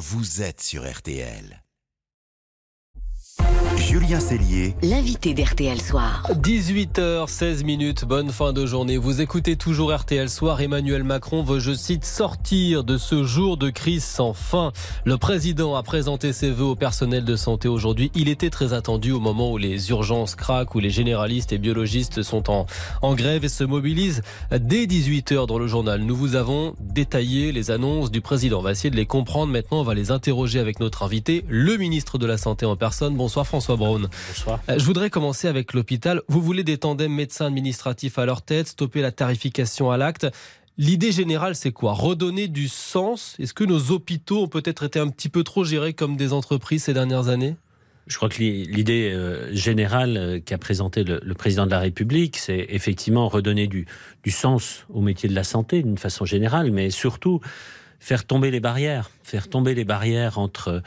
vous êtes sur RTL. Julien Cellier, l'invité d'RTL Soir. 18h16 minutes, bonne fin de journée. Vous écoutez toujours RTL Soir. Emmanuel Macron veut, je cite, sortir de ce jour de crise sans fin. Le président a présenté ses voeux au personnel de santé aujourd'hui. Il était très attendu au moment où les urgences craquent, où les généralistes et biologistes sont en, en grève et se mobilisent. Dès 18h dans le journal, nous vous avons détaillé les annonces du président. On va essayer de les comprendre maintenant. On va les interroger avec notre invité, le ministre de la Santé en personne. Bonsoir François Bonsoir. Euh, Je voudrais commencer avec l'hôpital. Vous voulez des tandems médecins administratifs à leur tête, stopper la tarification à l'acte. L'idée générale, c'est quoi? Redonner du sens? Est-ce que nos hôpitaux ont peut-être été un petit peu trop gérés comme des entreprises ces dernières années? Je crois que l'i- l'idée euh, générale euh, qu'a présentée le, le président de la République, c'est effectivement redonner du, du sens au métier de la santé d'une façon générale, mais surtout faire tomber les barrières, faire tomber les barrières entre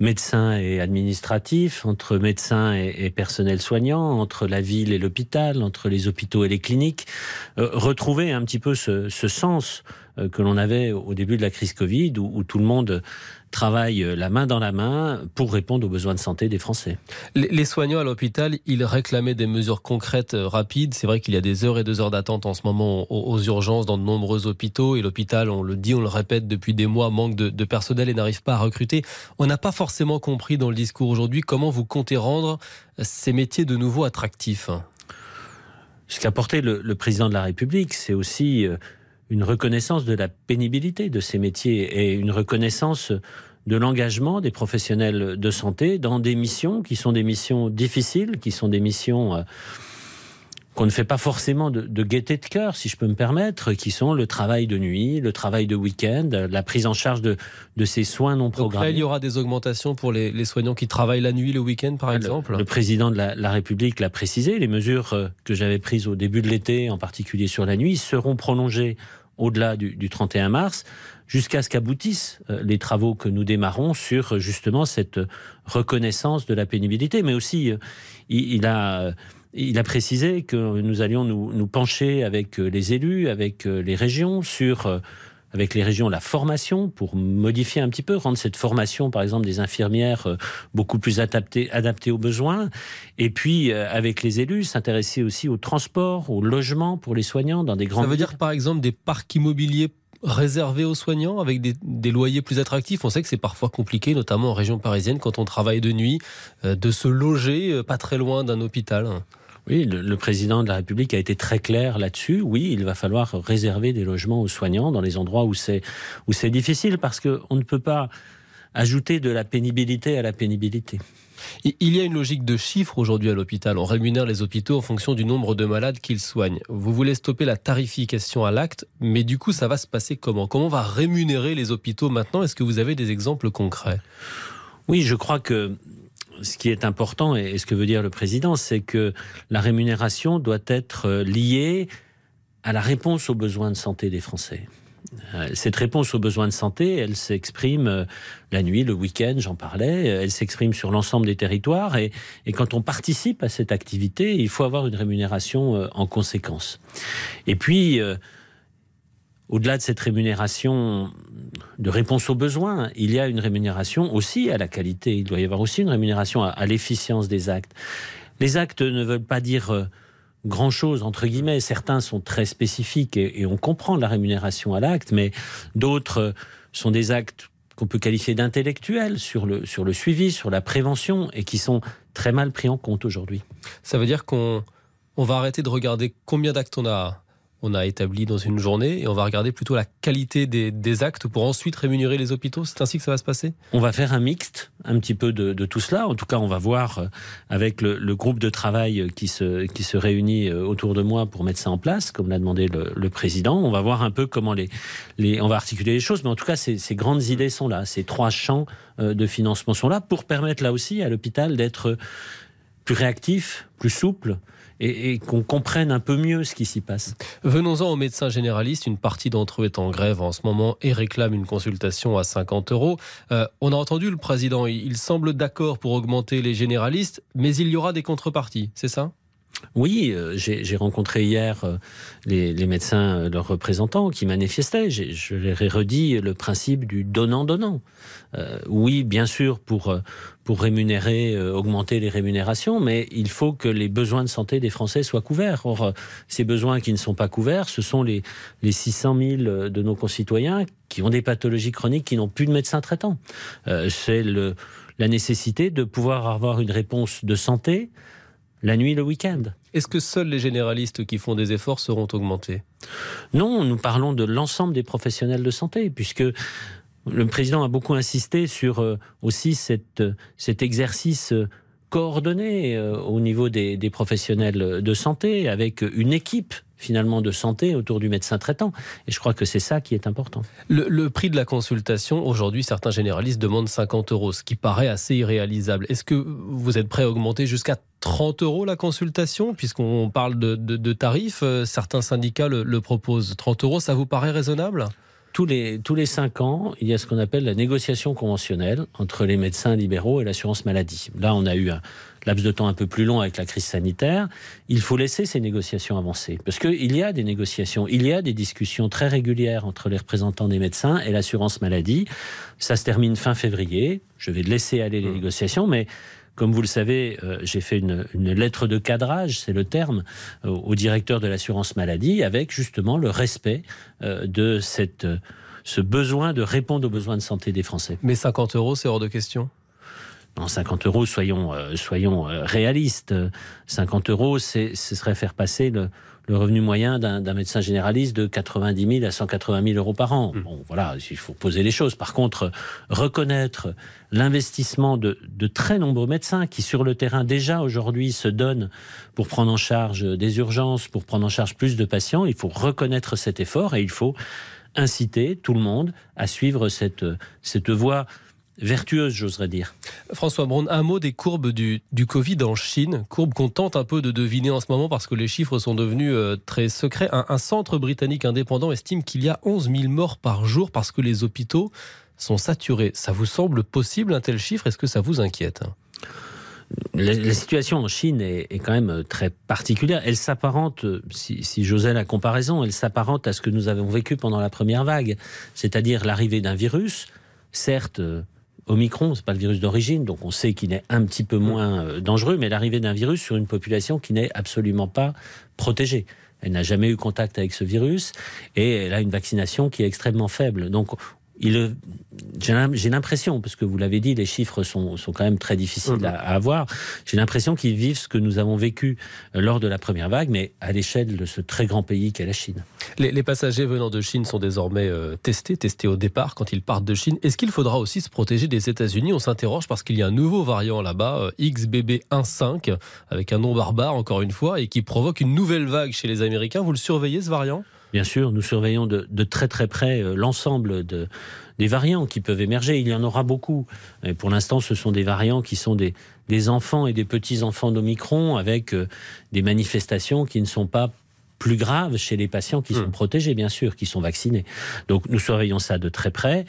médecins et administratifs, entre médecins et, et personnel soignant, entre la ville et l'hôpital, entre les hôpitaux et les cliniques, Euh, retrouver un petit peu ce, ce sens que l'on avait au début de la crise Covid, où, où tout le monde travaille euh, la main dans la main pour répondre aux besoins de santé des Français. Les soignants à l'hôpital, ils réclamaient des mesures concrètes, euh, rapides. C'est vrai qu'il y a des heures et des heures d'attente en ce moment aux, aux urgences dans de nombreux hôpitaux. Et l'hôpital, on le dit, on le répète depuis des mois, manque de, de personnel et n'arrive pas à recruter. On n'a pas forcément compris dans le discours aujourd'hui comment vous comptez rendre ces métiers de nouveau attractifs. Ce qu'a porté le, le président de la République, c'est aussi euh, une reconnaissance de la pénibilité de ces métiers et une reconnaissance de l'engagement des professionnels de santé dans des missions qui sont des missions difficiles, qui sont des missions euh, qu'on ne fait pas forcément de, de gaieté de cœur, si je peux me permettre, qui sont le travail de nuit, le travail de week-end, la prise en charge de, de ces soins non Donc là, programmés. il y aura des augmentations pour les, les soignants qui travaillent la nuit, le week-end, par Le- exemple. Le, président de la, la République l'a précisé, les mesures euh, que j'avais prises au début de l'été, en particulier sur la nuit, seront prolongées au-delà du, du 31 mars, jusqu'à ce qu'aboutissent euh, les travaux que nous démarrons sur euh, justement cette euh, reconnaissance de la pénibilité. Mais aussi, il, a... précisé que nous allions nous, pencher avec les élus, avec les régions, sur avec les régions la formation pour modifier un petit peu, rendre cette formation, par exemple, des infirmières euh, beaucoup plus adaptée, adaptée aux besoins. Et puis, euh, avec les élus, s'intéresser aussi au transport, au logement pour les soignants dans des grandes Ça veut dire par exemple des parcs immobiliers réservés aux soignants avec des, des loyers plus attractifs? On sait que c'est parfois compliqué, notamment en région parisienne, quand on travaille de nuit, euh, de se loger euh, pas très loin d'un hôpital. Oui, le, le président de la République a été très clair là-dessus. Oui, il va falloir réserver des logements aux soignants dans les endroits où c'est où c'est difficile parce que on ne peut pas ajouter de la pénibilité à la pénibilité. Il y a une logique de chiffres aujourd'hui à l'hôpital. On rémunère les hôpitaux en fonction du nombre de malades qu'ils soignent. Vous voulez stopper la tarification à l'acte, mais du coup, ça va se passer comment? Comment on va rémunérer les hôpitaux maintenant? Est-ce que vous avez des exemples concrets? Oui, je crois que ce qui est important et ce que veut dire le président, c'est que la rémunération doit être euh, liée à la réponse aux besoins de santé des Français. Euh, Cette réponse aux besoins de santé, elle s'exprime euh, la nuit, le week-end, j'en parlais, elle s'exprime sur l'ensemble des territoires et, quand on participe à cette activité, il faut avoir une rémunération en conséquence. Et puis, au-delà de cette rémunération de réponse aux besoins, il y a une rémunération aussi à la qualité. Il doit y avoir aussi une rémunération à, l'efficience des actes. Les actes ne veulent pas dire euh, grand-chose, entre guillemets. Certains sont très spécifiques et, et on comprend la rémunération à l'acte, mais d'autres euh, sont des actes qu'on peut qualifier d'intellectuels sur le, sur le suivi, sur la prévention, et qui sont très mal pris en compte aujourd'hui. Ça veut dire qu'on on va arrêter de regarder combien d'actes on a, on a établi dans une journée et on va regarder plutôt la qualité des, actes pour ensuite rémunérer les hôpitaux. C'est ainsi que ça va se passer? On va faire un mixte, un petit peu de, tout cela. En tout cas, on va voir euh, avec le, groupe de travail qui se, réunit euh, autour de moi pour mettre ça en place, comme l'a demandé le, président. On va voir un peu comment on va articuler les choses. Mais en tout cas, ces, ces grandes idées sont là. Ces trois champs euh, de financement sont là pour permettre là aussi à l'hôpital d'être plus réactif, plus souple et, qu'on comprenne un peu mieux ce qui s'y passe. Venons-en aux médecins généralistes. Une partie d'entre eux est en grève en ce moment et réclame une consultation à 50 euros. Euh, on a entendu le président. Il semble d'accord pour augmenter les généralistes, mais il y aura des contreparties. C'est ça? Oui, euh, j'ai rencontré hier euh, les, médecins, euh, leurs représentants, qui manifestaient. Je leur ai redit le principe du donnant-donnant. oui, bien sûr, pour, pour rémunérer, augmenter les rémunérations, mais il faut que les besoins de santé des Français soient couverts. Or, ces besoins qui ne sont pas couverts, ce sont les, les 600 000 de nos concitoyens qui ont des pathologies chroniques, qui n'ont plus de médecin traitant. C'est la nécessité de pouvoir avoir une réponse de santé la nuit, le week-end. Est-ce que seuls les généralistes qui font des efforts seront augmentés? Non, nous parlons de l'ensemble des professionnels de santé, puisque le président a beaucoup insisté sur euh, aussi cette, cet exercice euh, coordonné euh, au niveau des, des, professionnels de santé, avec une équipe finalement de santé autour du médecin traitant. Et je crois que c'est ça qui est important. Le, prix de la consultation, aujourd'hui, certains généralistes demandent 50 euros, ce qui paraît assez irréalisable. Est-ce que vous êtes prêt à augmenter jusqu'à 30 euros la consultation, puisqu'on parle de, tarifs euh, Certains syndicats le, le proposent? 30 euros, ça vous paraît raisonnable? Tous les, tous les cinq ans, il y a ce qu'on appelle la négociation conventionnelle entre les médecins libéraux et l'assurance maladie. Là, on a eu un laps de temps un peu plus long avec la crise sanitaire. Il faut laisser ces négociations avancer. Parce qu'il y a des négociations, il y a des discussions très régulières entre les représentants des médecins et l'assurance maladie. Ça se termine fin février. Je vais laisser aller les mmh. négociations, mais comme vous le savez, euh, j'ai fait une, lettre de cadrage, c'est le terme, euh, au directeur de l'assurance maladie, avec justement le respect euh, de cette, ce besoin de répondre aux besoins de santé des Français. Mais 50 euros, c'est hors de question? Non, 50 euros, soyons, soyons réalistes. 50 euros, ce serait faire passer le, le revenu moyen d'un médecin généraliste de 90 000 à 180 000 euros par an. Hmm. Bon, voilà, il faut poser les choses. Par contre, reconnaître l'investissement de, de, très nombreux médecins qui, sur le terrain, déjà aujourd'hui, se donnent pour prendre en charge des urgences, pour prendre en charge plus de patients, il faut reconnaître cet effort et il faut inciter tout le monde à suivre cette, cette voie vertueuse, j'oserais dire. François Braun, un mot des courbes du, du Covid en Chine, courbes qu'on tente un peu de deviner en ce moment parce que les chiffres sont devenus euh, très secrets. Un, centre britannique indépendant estime qu'il y a 11 000 morts par jour parce que les hôpitaux sont saturés. Ça vous semble possible un tel chiffre? Est-ce que ça vous inquiète? La, situation en Chine est, quand même euh, très particulière. Elle s'apparente, euh, si, si j'osais la comparaison, elle s'apparente à ce que nous avons vécu pendant la première vague, c'est-à-dire l'arrivée d'un virus, certes Omicron, c'est pas le virus d'origine, donc on sait qu'il est un petit peu moins euh, dangereux, mais l'arrivée d'un virus sur une population qui n'est absolument pas protégée. Elle n'a jamais eu contact avec ce virus et elle a une vaccination qui est extrêmement faible. Donc j'ai l'impression, parce que vous l'avez dit, les chiffres sont, quand même très difficiles mhm. à, avoir, j'ai l'impression qu'ils vivent ce que nous avons vécu euh, lors de la première vague, mais à l'échelle de ce très grand pays qu'est la Chine. Les, passagers venant de Chine sont désormais euh, testés, testés au départ quand ils partent de Chine. Est-ce qu'il faudra aussi se protéger des États-Unis? On s'interroge parce qu'il y a un nouveau variant là-bas, euh, XBB1.5, avec un nom barbare encore une fois, et qui provoque une nouvelle vague chez les Américains. Vous le surveillez ce variant? Bien sûr, nous surveillons de, très très près euh, l'ensemble de, des variants qui peuvent émerger. Il y en aura beaucoup. Et pour l'instant, ce sont des variants qui sont des, des enfants et des petits-enfants d'Omicron avec euh, des manifestations qui ne sont pas plus graves chez les patients qui sont hmm. protégés, bien sûr, qui sont vaccinés. Donc nous surveillons ça de très près.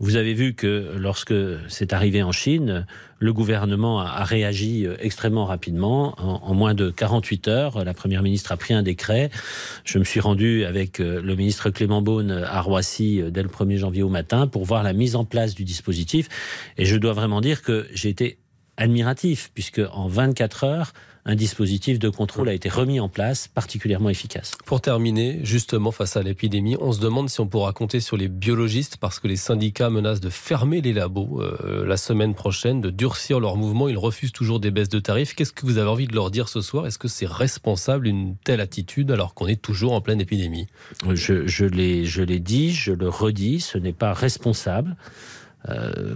Vous avez vu que lorsque c'est arrivé en Chine, le gouvernement a, réagi euh, extrêmement rapidement. En, moins de 48 heures, la première ministre a pris un décret. Je me suis rendu avec euh, le ministre Clément Beaune à Roissy euh, dès le 1er janvier au matin pour voir la mise en place du dispositif. Et je dois vraiment dire que j'ai été admiratif, puisque en 24 heures, un dispositif de contrôle a été remis en place, particulièrement efficace. Pour terminer, justement face à l'épidémie, on se demande si on pourra compter sur les biologistes parce que les syndicats menacent de fermer les labos euh, la semaine prochaine, de durcir leurs mouvements. Ils refusent toujours des baisses de tarifs. Qu'est-ce que vous avez envie de leur dire ce soir? Est-ce que c'est responsable une telle attitude alors qu'on est toujours en pleine épidémie? Je, je l'ai dit, je le redis, ce n'est pas responsable. Euh,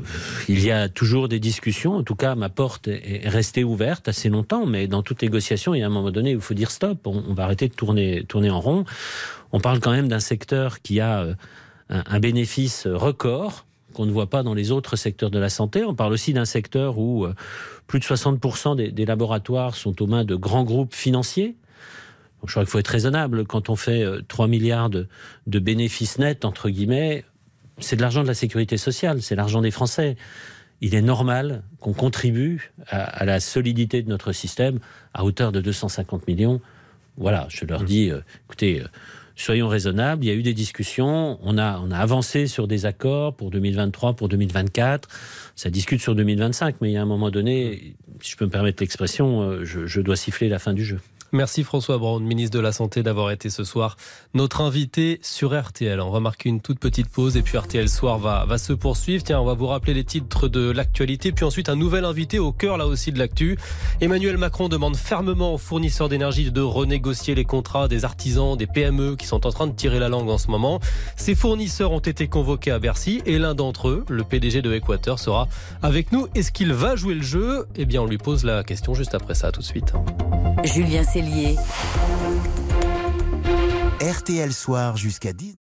il y a toujours des discussions. En tout cas, ma porte est restée ouverte assez longtemps, mais dans toute négociation, il y a un moment donné où il faut dire stop. On, va arrêter de tourner, en rond. On parle quand même d'un secteur qui a euh, un, bénéfice record qu'on ne voit pas dans les autres secteurs de la santé. On parle aussi d'un secteur où euh, plus de 60% des, laboratoires sont aux mains de grands groupes financiers. Je crois qu'il faut être raisonnable. Quand on fait 3 milliards de bénéfices nets, entre guillemets, c'est de l'argent de la sécurité sociale, c'est l'argent des Français. il est normal qu'on contribue à, la solidité de notre système à hauteur de 250 millions. Voilà, je leur dis, euh, écoutez, euh, soyons raisonnables. Il y a eu des discussions. On a, on a avancé sur des accords pour 2023, pour 2024. Ça discute sur 2025, mais il y a un moment donné, si je peux me permettre l'expression, euh, je dois siffler la fin du jeu. Merci François Braun, ministre de la Santé, d'avoir été ce soir notre invité sur RTL. On va marquer une toute petite pause et puis RTL Soir va, va se poursuivre. Tiens, on va vous rappeler les titres de l'actualité, puis ensuite un nouvel invité au cœur là aussi de l'actu. Emmanuel Macron demande fermement aux fournisseurs d'énergie de renégocier les contrats des artisans, des PME qui sont en train de tirer la langue en ce moment. Ces fournisseurs ont été convoqués à Bercy et l'un d'entre eux, le PDG de Equateur, sera avec nous. Est-ce qu'il va jouer le jeu? Eh bien, on lui pose la question juste après ça, tout de suite. Julien RTL Soir jusqu'à 10.